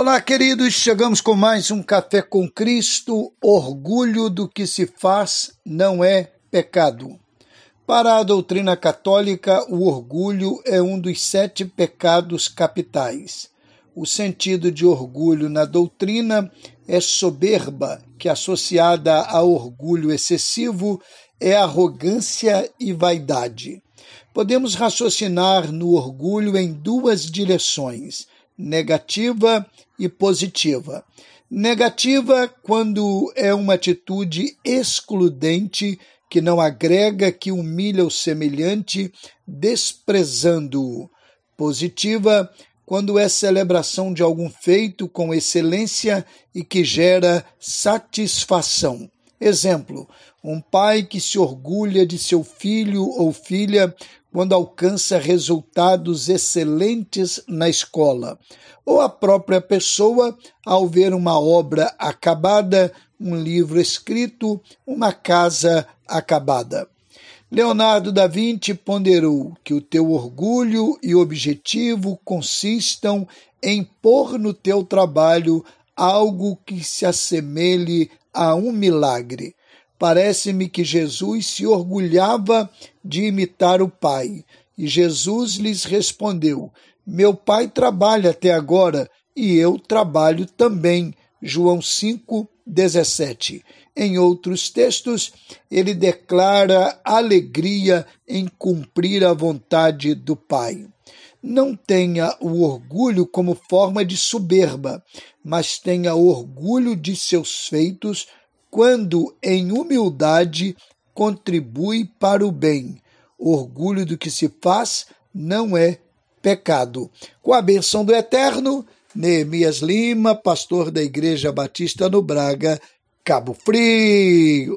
Olá, queridos, chegamos com mais um Café com Cristo. Orgulho do que se faz não é pecado. Para a doutrina católica, o orgulho é um dos sete pecados capitais. O sentido de orgulho na doutrina é soberba, que associada a orgulho excessivo é arrogância e vaidade. Podemos raciocinar no orgulho em duas direções negativa e positiva. Negativa quando é uma atitude excludente que não agrega, que humilha o semelhante, desprezando-o. Positiva quando é celebração de algum feito com excelência e que gera satisfação. Exemplo: um pai que se orgulha de seu filho ou filha quando alcança resultados excelentes na escola, ou a própria pessoa ao ver uma obra acabada, um livro escrito, uma casa acabada. Leonardo da Vinci ponderou que o teu orgulho e objetivo consistam em pôr no teu trabalho algo que se assemelhe a um milagre. Parece-me que Jesus se orgulhava de imitar o Pai. E Jesus lhes respondeu: Meu Pai trabalha até agora e eu trabalho também. João 5, 17. Em outros textos, ele declara alegria em cumprir a vontade do Pai. Não tenha o orgulho como forma de soberba, mas tenha orgulho de seus feitos quando em humildade contribui para o bem. Orgulho do que se faz não é pecado. Com a benção do Eterno, Neemias Lima, pastor da Igreja Batista no Braga, Cabo Frio.